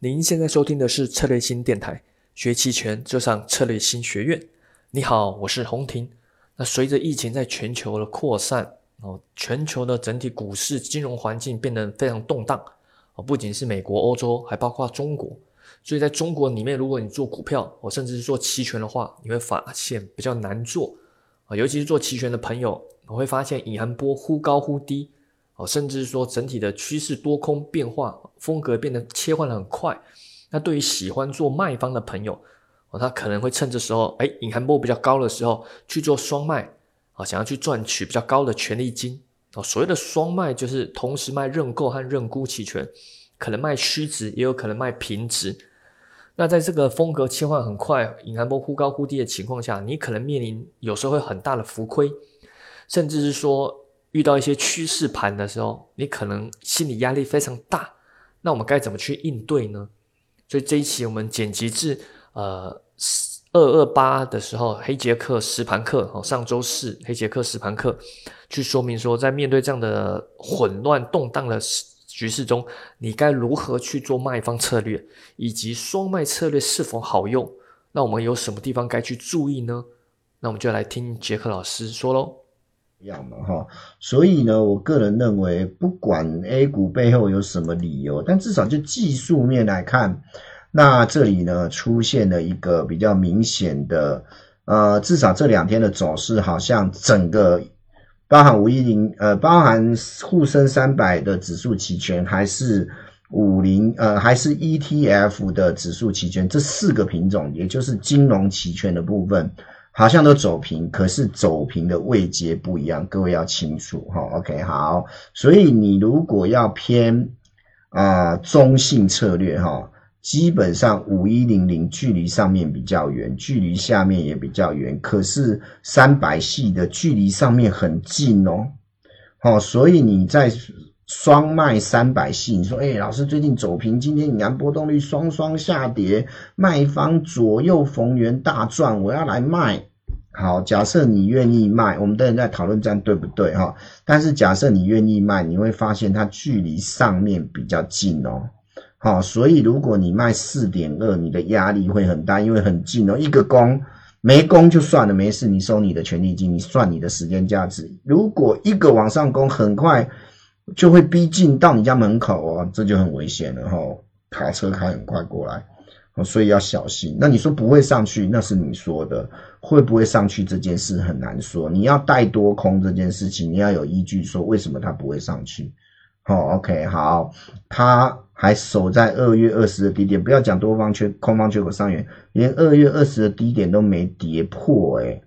您现在收听的是策略新电台，学期权就上策略新学院。你好，我是洪婷。那随着疫情在全球的扩散，哦，全球的整体股市金融环境变得非常动荡。哦，不仅是美国、欧洲，还包括中国。所以在中国里面，如果你做股票，哦，甚至是做期权的话，你会发现比较难做。啊，尤其是做期权的朋友，我会发现隐含波忽高忽低。哦，甚至是说整体的趋势多空变化风格变得切换的很快，那对于喜欢做卖方的朋友，哦，他可能会趁这时候，哎，隐含波比较高的时候去做双卖，啊，想要去赚取比较高的权利金，哦，所谓的双卖就是同时卖认购和认沽期权，可能卖虚值，也有可能卖平值。那在这个风格切换很快、隐含波忽高忽低的情况下，你可能面临有时候会很大的浮亏，甚至是说。遇到一些趋势盘的时候，你可能心理压力非常大。那我们该怎么去应对呢？所以这一期我们剪辑至呃二二八的时候，黑杰克实盘课哦，上周四黑杰克实盘课去说明说，在面对这样的混乱动荡的局势中，你该如何去做卖方策略，以及双卖策略是否好用？那我们有什么地方该去注意呢？那我们就来听杰克老师说喽。样嘛哈，所以呢，我个人认为，不管 A 股背后有什么理由，但至少就技术面来看，那这里呢出现了一个比较明显的，呃，至少这两天的走势，好像整个包含五一零，呃，包含沪深三百的指数期权，还是五零，呃，还是 ETF 的指数期权，这四个品种，也就是金融期权的部分。好像都走平，可是走平的位阶不一样，各位要清楚哈。OK，好，所以你如果要偏啊中性策略哈，基本上五一零零距离上面比较远，距离下面也比较远，可是三百系的距离上面很近哦。好，所以你在。双卖三百系，你说，哎，老师最近走平，今天你看波动率双双下跌，卖方左右逢源大赚，我要来卖。好，假设你愿意卖，我们等人在讨论这样对不对哈？但是假设你愿意卖，你会发现它距离上面比较近哦。好，所以如果你卖四点二，你的压力会很大，因为很近哦。一个攻没攻就算了，没事，你收你的权利金，你算你的时间价值。如果一个往上攻，很快。就会逼近到你家门口哦，这就很危险了哈。卡车开很快过来，所以要小心。那你说不会上去，那是你说的，会不会上去这件事很难说。你要带多空这件事情，你要有依据说为什么它不会上去。好，OK，好，它还守在二月二十的低点，不要讲多方缺空方缺口上缘，连二月二十的低点都没跌破哎。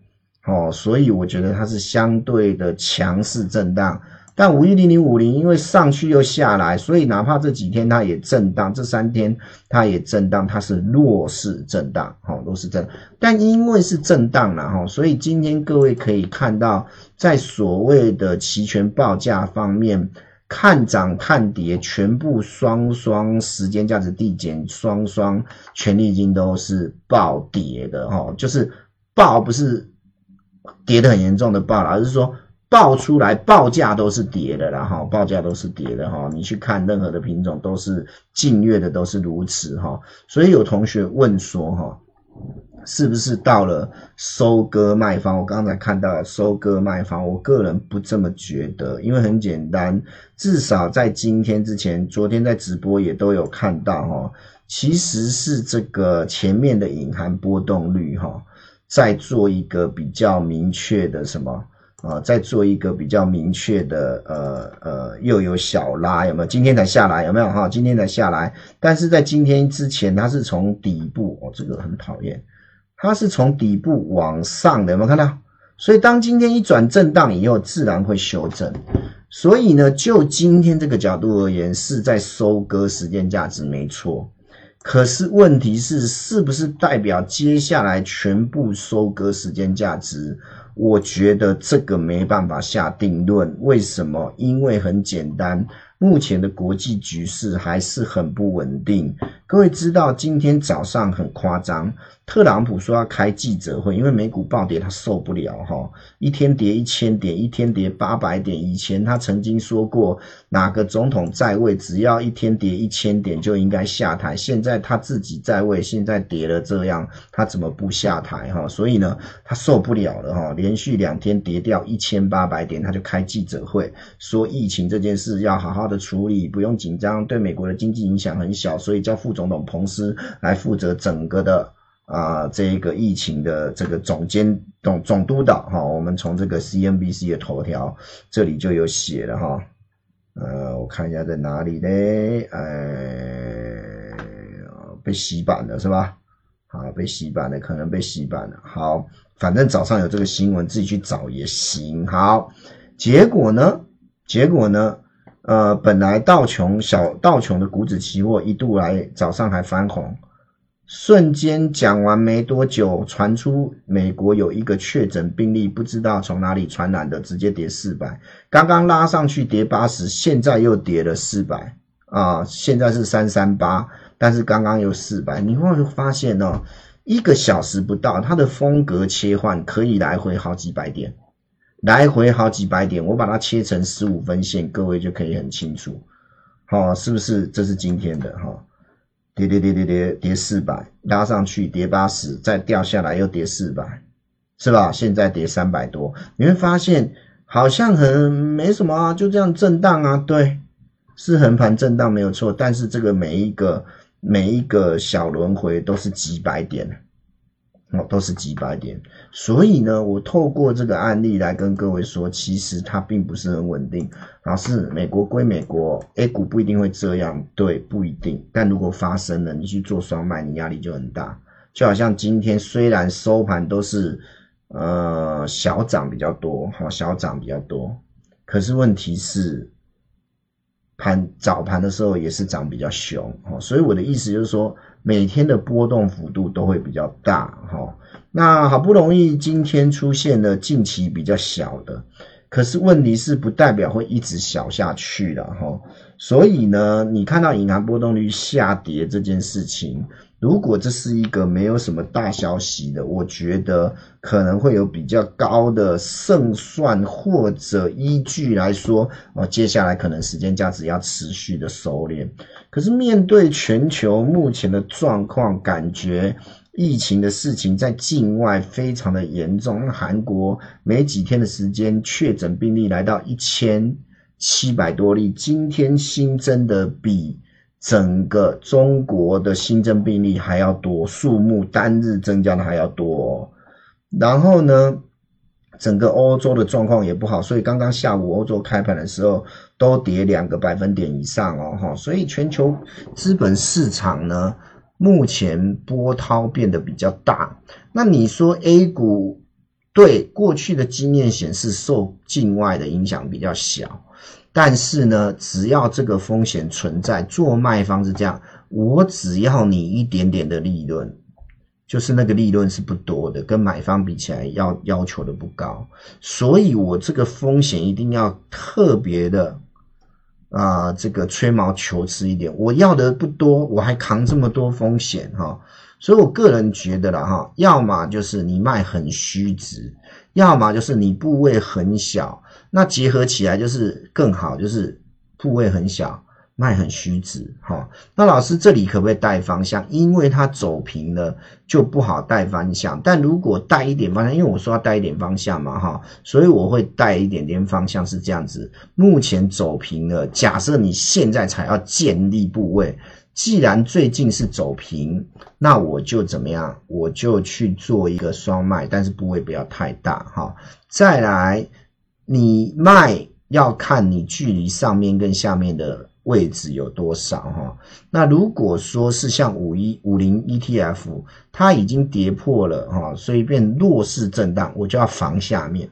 哦，所以我觉得它是相对的强势震荡。但五一零零五零因为上去又下来，所以哪怕这几天它也震荡，这三天它也震荡，它是弱势震荡，哈，弱势震。但因为是震荡了哈，所以今天各位可以看到，在所谓的期权报价方面，看涨看跌，全部双双时间价值递减，双双权利金都是暴跌的哈，就是暴不是跌得很严重的暴了，而是说。报出来报价都是跌的啦，哈，报价都是跌的哈。你去看任何的品种都是近月的都是如此哈。所以有同学问说哈，是不是到了收割卖方？我刚才看到了收割卖方，我个人不这么觉得，因为很简单，至少在今天之前，昨天在直播也都有看到哈，其实是这个前面的隐含波动率哈，在做一个比较明确的什么？啊，再做一个比较明确的，呃呃，又有小拉有没有？今天才下来有没有？哈，今天才下来，但是在今天之前，它是从底部哦，这个很讨厌，它是从底部往上的，有没有看到？所以当今天一转震荡以后，自然会修正。所以呢，就今天这个角度而言，是在收割时间价值没错。可是问题是，是不是代表接下来全部收割时间价值？我觉得这个没办法下定论，为什么？因为很简单，目前的国际局势还是很不稳定。各位知道今天早上很夸张，特朗普说要开记者会，因为美股暴跌他受不了哈，一天跌一千点，一天跌八百点。以前他曾经说过，哪个总统在位，只要一天跌一千点就应该下台。现在他自己在位，现在跌了这样，他怎么不下台哈？所以呢，他受不了了哈，连续两天跌掉一千八百点，他就开记者会说疫情这件事要好好的处理，不用紧张，对美国的经济影响很小，所以叫副总。总统彭斯来负责整个的啊，这个疫情的这个总监总总督导哈，我们从这个 CNBC 的头条这里就有写了哈，呃，我看一下在哪里呢？哎，被洗版了是吧？啊，被洗版了，可能被洗版了。好，反正早上有这个新闻，自己去找也行。好，结果呢？结果呢？呃，本来道琼小道琼的股指期货一度来早上还翻红，瞬间讲完没多久，传出美国有一个确诊病例，不知道从哪里传染的，直接跌四百。刚刚拉上去跌八十，现在又跌了四百啊！现在是三三八，但是刚刚又四百。你会发现哦，一个小时不到，它的风格切换可以来回好几百点。来回好几百点，我把它切成十五分线，各位就可以很清楚，好，是不是？这是今天的哈，跌跌跌跌跌跌四百，拉上去跌八十，再掉下来又跌四百，是吧？现在跌三百多，你会发现好像很没什么啊，就这样震荡啊，对，是横盘震荡没有错，但是这个每一个每一个小轮回都是几百点。哦，都是几百点，所以呢，我透过这个案例来跟各位说，其实它并不是很稳定。老师，美国归美国，A 股不一定会这样，对，不一定。但如果发生了，你去做双卖，你压力就很大。就好像今天虽然收盘都是呃小涨比较多，好，小涨比较多，可是问题是盘早盘的时候也是涨比较凶，哦，所以我的意思就是说。每天的波动幅度都会比较大，哈。那好不容易今天出现了近期比较小的，可是问题是不代表会一直小下去了，哈。所以呢，你看到银行波动率下跌这件事情。如果这是一个没有什么大消息的，我觉得可能会有比较高的胜算或者依据来说，哦，接下来可能时间价值要持续的收敛。可是面对全球目前的状况，感觉疫情的事情在境外非常的严重。那韩国没几天的时间，确诊病例来到一千七百多例，今天新增的比。整个中国的新增病例还要多，数目单日增加的还要多，然后呢，整个欧洲的状况也不好，所以刚刚下午欧洲开盘的时候都跌两个百分点以上哦，哈，所以全球资本市场呢，目前波涛变得比较大。那你说 A 股对过去的经验显示受境外的影响比较小。但是呢，只要这个风险存在，做卖方是这样，我只要你一点点的利润，就是那个利润是不多的，跟买方比起来要要求的不高，所以我这个风险一定要特别的啊，这个吹毛求疵一点，我要的不多，我还扛这么多风险哈，所以我个人觉得了哈，要么就是你卖很虚值，要么就是你部位很小。那结合起来就是更好，就是部位很小，卖很虚值，哈。那老师这里可不可以带方向？因为它走平了就不好带方向。但如果带一点方向，因为我说要带一点方向嘛，哈，所以我会带一点点方向是这样子。目前走平了，假设你现在才要建立部位，既然最近是走平，那我就怎么样？我就去做一个双卖，但是部位不要太大，哈。再来。你卖要看你距离上面跟下面的位置有多少哈。那如果说是像五一五零 ETF，它已经跌破了哈，所以变弱势震荡，我就要防下面。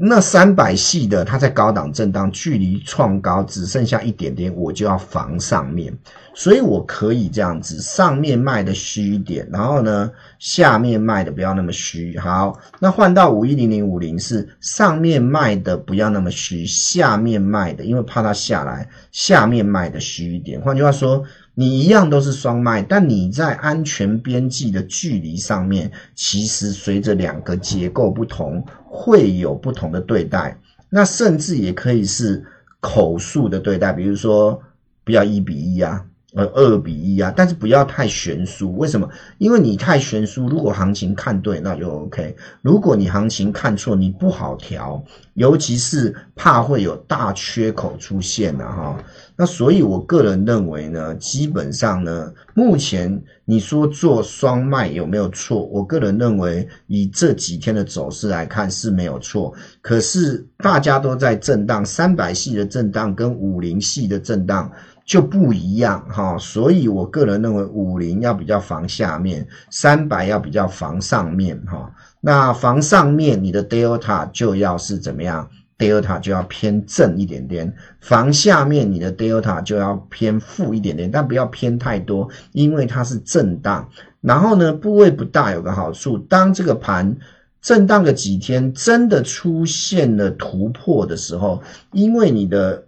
那三百系的，它在高档震荡，距离创高只剩下一点点，我就要防上面，所以我可以这样子，上面卖的虚一点，然后呢，下面卖的不要那么虚。好，那换到五一零零五零是上面卖的不要那么虚，下面卖的，因为怕它下来，下面卖的虚一点。换句话说。你一样都是双脉，但你在安全边际的距离上面，其实随着两个结构不同，会有不同的对待。那甚至也可以是口述的对待，比如说不要一比一啊。呃，二比一啊，但是不要太悬殊。为什么？因为你太悬殊，如果行情看对，那就 OK；如果你行情看错，你不好调，尤其是怕会有大缺口出现了哈。那所以，我个人认为呢，基本上呢，目前你说做双卖有没有错？我个人认为，以这几天的走势来看是没有错。可是大家都在震荡，三百系的震荡跟五零系的震荡。就不一样哈，所以我个人认为五零要比较防下面，三百要比较防上面哈。那防上面，你的 delta 就要是怎么样？delta 就要偏正一点点。防下面，你的 delta 就要偏负一点点，但不要偏太多，因为它是震荡。然后呢，部位不大有个好处，当这个盘震荡个几天，真的出现了突破的时候，因为你的。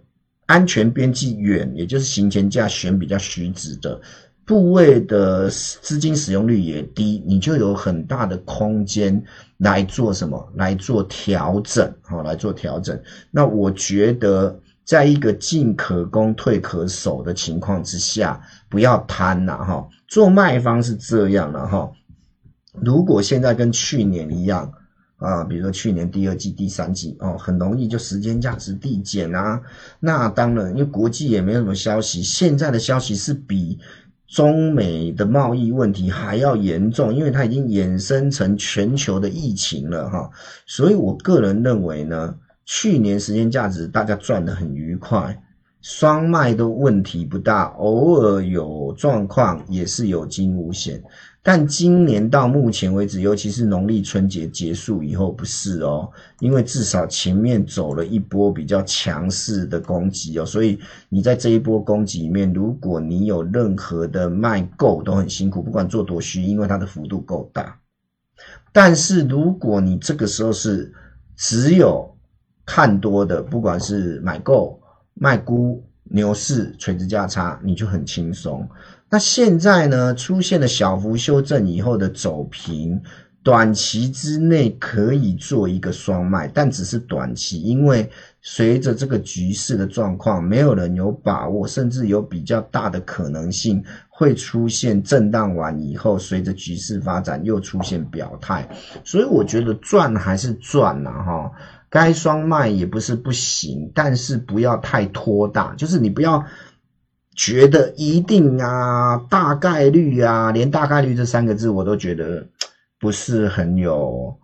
安全边际远，也就是行前价选比较虚值的部位的资金使用率也低，你就有很大的空间来做什么？来做调整，好，来做调整。那我觉得，在一个进可攻、退可守的情况之下，不要贪呐，哈。做卖方是这样的哈。如果现在跟去年一样。啊，比如说去年第二季、第三季哦，很容易就时间价值递减啊。那当然，因为国际也没有什么消息，现在的消息是比中美的贸易问题还要严重，因为它已经衍生成全球的疫情了哈。所以我个人认为呢，去年时间价值大家赚得很愉快，双卖都问题不大，偶尔有状况也是有惊无险。但今年到目前为止，尤其是农历春节结束以后，不是哦，因为至少前面走了一波比较强势的攻击哦，所以你在这一波攻击里面，如果你有任何的卖够，都很辛苦，不管做多虚，因为它的幅度够大。但是如果你这个时候是只有看多的，不管是买够、卖估、牛市、垂直价差，你就很轻松。那现在呢，出现了小幅修正以后的走平，短期之内可以做一个双卖，但只是短期，因为随着这个局势的状况，没有人有把握，甚至有比较大的可能性会出现震荡完以后，随着局势发展又出现表态，所以我觉得赚还是赚呐，哈，该双卖也不是不行，但是不要太拖大，就是你不要。觉得一定啊，大概率啊，连大概率这三个字我都觉得不是很有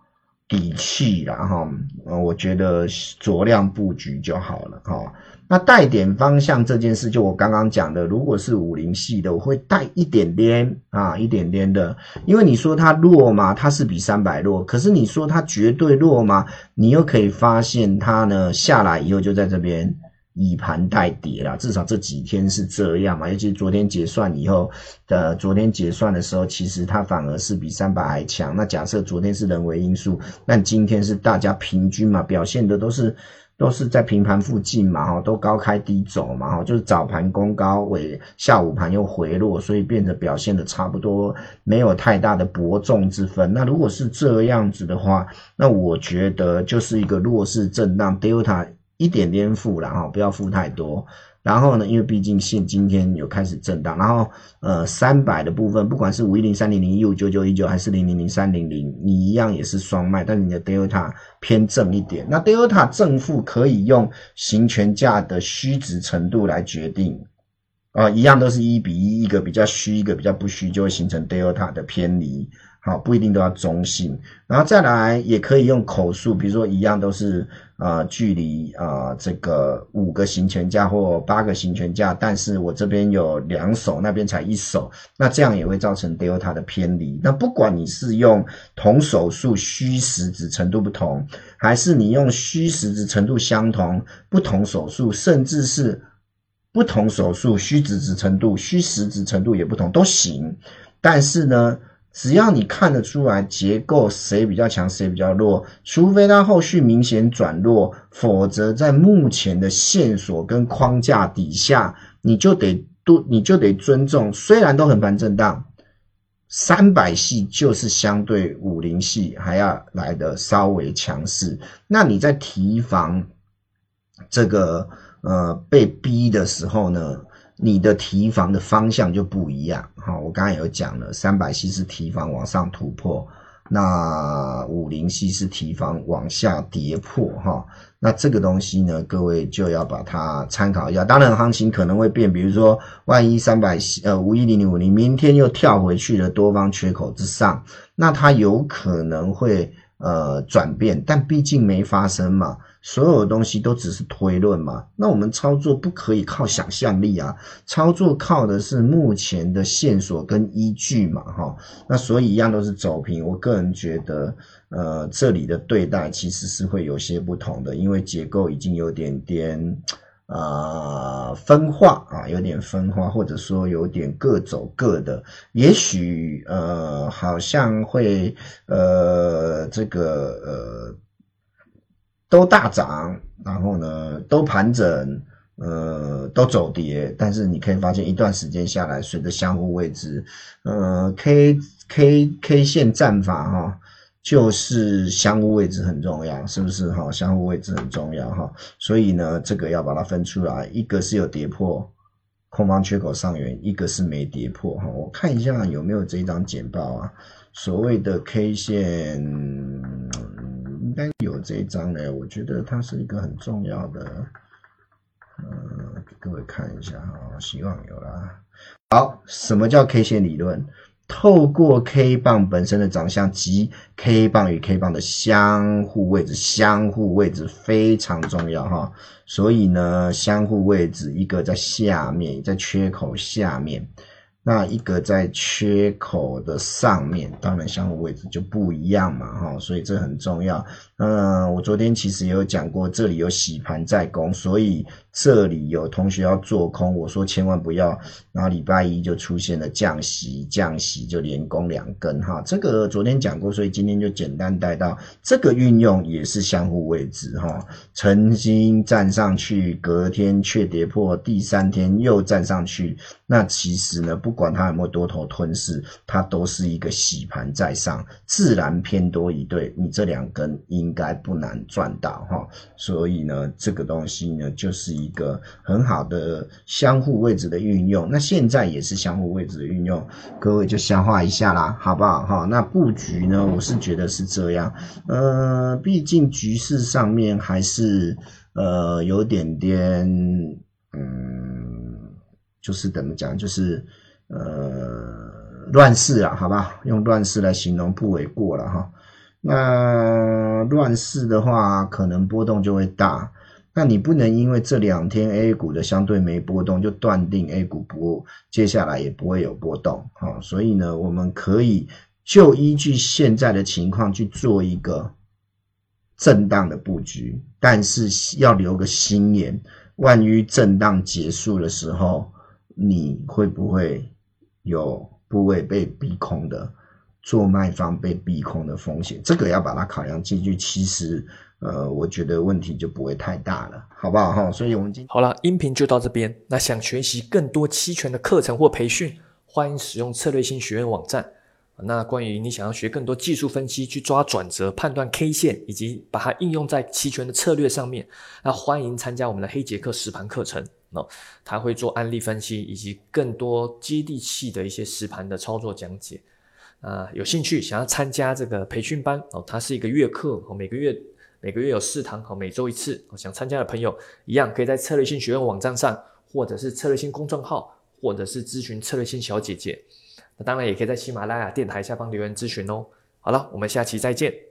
底气了哈。呃，我觉得酌量布局就好了哈。那带点方向这件事，就我刚刚讲的，如果是五零系的，我会带一点点啊，一点点的。因为你说它弱嘛，它是比三百弱，可是你说它绝对弱吗？你又可以发现它呢下来以后就在这边。以盘代跌啦，至少这几天是这样嘛。尤其昨天结算以后的，昨天结算的时候，其实它反而是比三百还强。那假设昨天是人为因素，那今天是大家平均嘛，表现的都是都是在平盘附近嘛，哈，都高开低走嘛，哈，就是早盘攻高，尾下午盘又回落，所以变得表现的差不多，没有太大的伯仲之分。那如果是这样子的话，那我觉得就是一个弱势震荡，Delta。一点点负了哈，不要负太多。然后呢，因为毕竟现今天有开始震荡，然后呃三百的部分，不管是五一零三零零一五九九一九还是零零零三零零，你一样也是双卖，但你的 delta 偏正一点。那 delta 正负可以用行权价的虚值程度来决定，啊，一样都是一比一，一个比较虚，一个比较不虚，就会形成 delta 的偏离。啊，不一定都要中性，然后再来也可以用口述，比如说一样都是啊，距离啊这个五个行权价或八个行权价，但是我这边有两手，那边才一手，那这样也会造成 delta 的偏离。那不管你是用同手数虚实值程度不同，还是你用虚实值程度相同，不同手数，甚至是不同手数虚值值程度、虚实值程度也不同都行，但是呢。只要你看得出来结构谁比较强谁比较弱，除非它后续明显转弱，否则在目前的线索跟框架底下，你就得都你就得尊重，虽然都很盘震荡，三百系就是相对五零系还要来的稍微强势。那你在提防这个呃被逼的时候呢，你的提防的方向就不一样。哈，我刚才有讲了，三百系是提防往上突破。那五零系是提防往下跌破哈，那这个东西呢，各位就要把它参考一下。当然行情可能会变，比如说万一三百呃五一零零五零明天又跳回去了多方缺口之上，那它有可能会呃转变，但毕竟没发生嘛。所有东西都只是推论嘛，那我们操作不可以靠想象力啊，操作靠的是目前的线索跟依据嘛，哈，那所以一样都是走平。我个人觉得，呃，这里的对待其实是会有些不同的，因为结构已经有点点啊分化啊，有点分化，或者说有点各走各的，也许呃好像会呃这个呃。都大涨，然后呢，都盘整，呃，都走跌，但是你可以发现一段时间下来，随着相互位置，呃，K K K 线战法哈，就是相互位置很重要，是不是哈？相互位置很重要哈，所以呢，这个要把它分出来，一个是有跌破空方缺口上缘，一个是没跌破哈。我看一下有没有这一张简报啊，所谓的 K 线。应该有这一张呢，我觉得它是一个很重要的，嗯，给，各位看一下哈，希望有啦。好，什么叫 K 线理论？透过 K 棒本身的长相及 K 棒与 K 棒的相互位置，相互位置非常重要哈。所以呢，相互位置一个在下面，在缺口下面。那一个在缺口的上面，当然相互位置就不一样嘛，哈，所以这很重要。嗯，我昨天其实也有讲过，这里有洗盘在攻，所以。这里有同学要做空，我说千万不要，然后礼拜一就出现了降息，降息就连攻两根哈，这个昨天讲过，所以今天就简单带到这个运用也是相互位置哈，曾经站上去，隔天却跌破，第三天又站上去，那其实呢，不管它有没有多头吞噬，它都是一个洗盘在上，自然偏多一对，你这两根应该不难赚到哈，所以呢，这个东西呢就是一。一个很好的相互位置的运用，那现在也是相互位置的运用，各位就消化一下啦，好不好？哈，那布局呢，我是觉得是这样，呃，毕竟局势上面还是呃有点点，嗯，就是怎么讲，就是呃乱世啊，好吧，用乱世来形容不为过了哈。那乱世的话，可能波动就会大。那你不能因为这两天 A 股的相对没波动，就断定 A 股不接下来也不会有波动啊。所以呢，我们可以就依据现在的情况去做一个震荡的布局，但是要留个心眼，万一震荡结束的时候，你会不会有部位被逼空的，做卖方被逼空的风险？这个要把它考量进去。其实。呃，我觉得问题就不会太大了，好不好哈？所以我们今好了，音频就到这边。那想学习更多期权的课程或培训，欢迎使用策略性学院网站。那关于你想要学更多技术分析，去抓转折、判断 K 线，以及把它应用在期权的策略上面，那欢迎参加我们的黑杰克实盘课程。哦，他会做案例分析，以及更多接地气的一些实盘的操作讲解。啊，有兴趣想要参加这个培训班哦，它是一个月课，每个月。每个月有四堂，和每周一次。想参加的朋友一样，可以在策略性学院网站上，或者是策略性公众号，或者是咨询策略性小姐姐。那当然也可以在喜马拉雅电台下方留言咨询哦。好了，我们下期再见。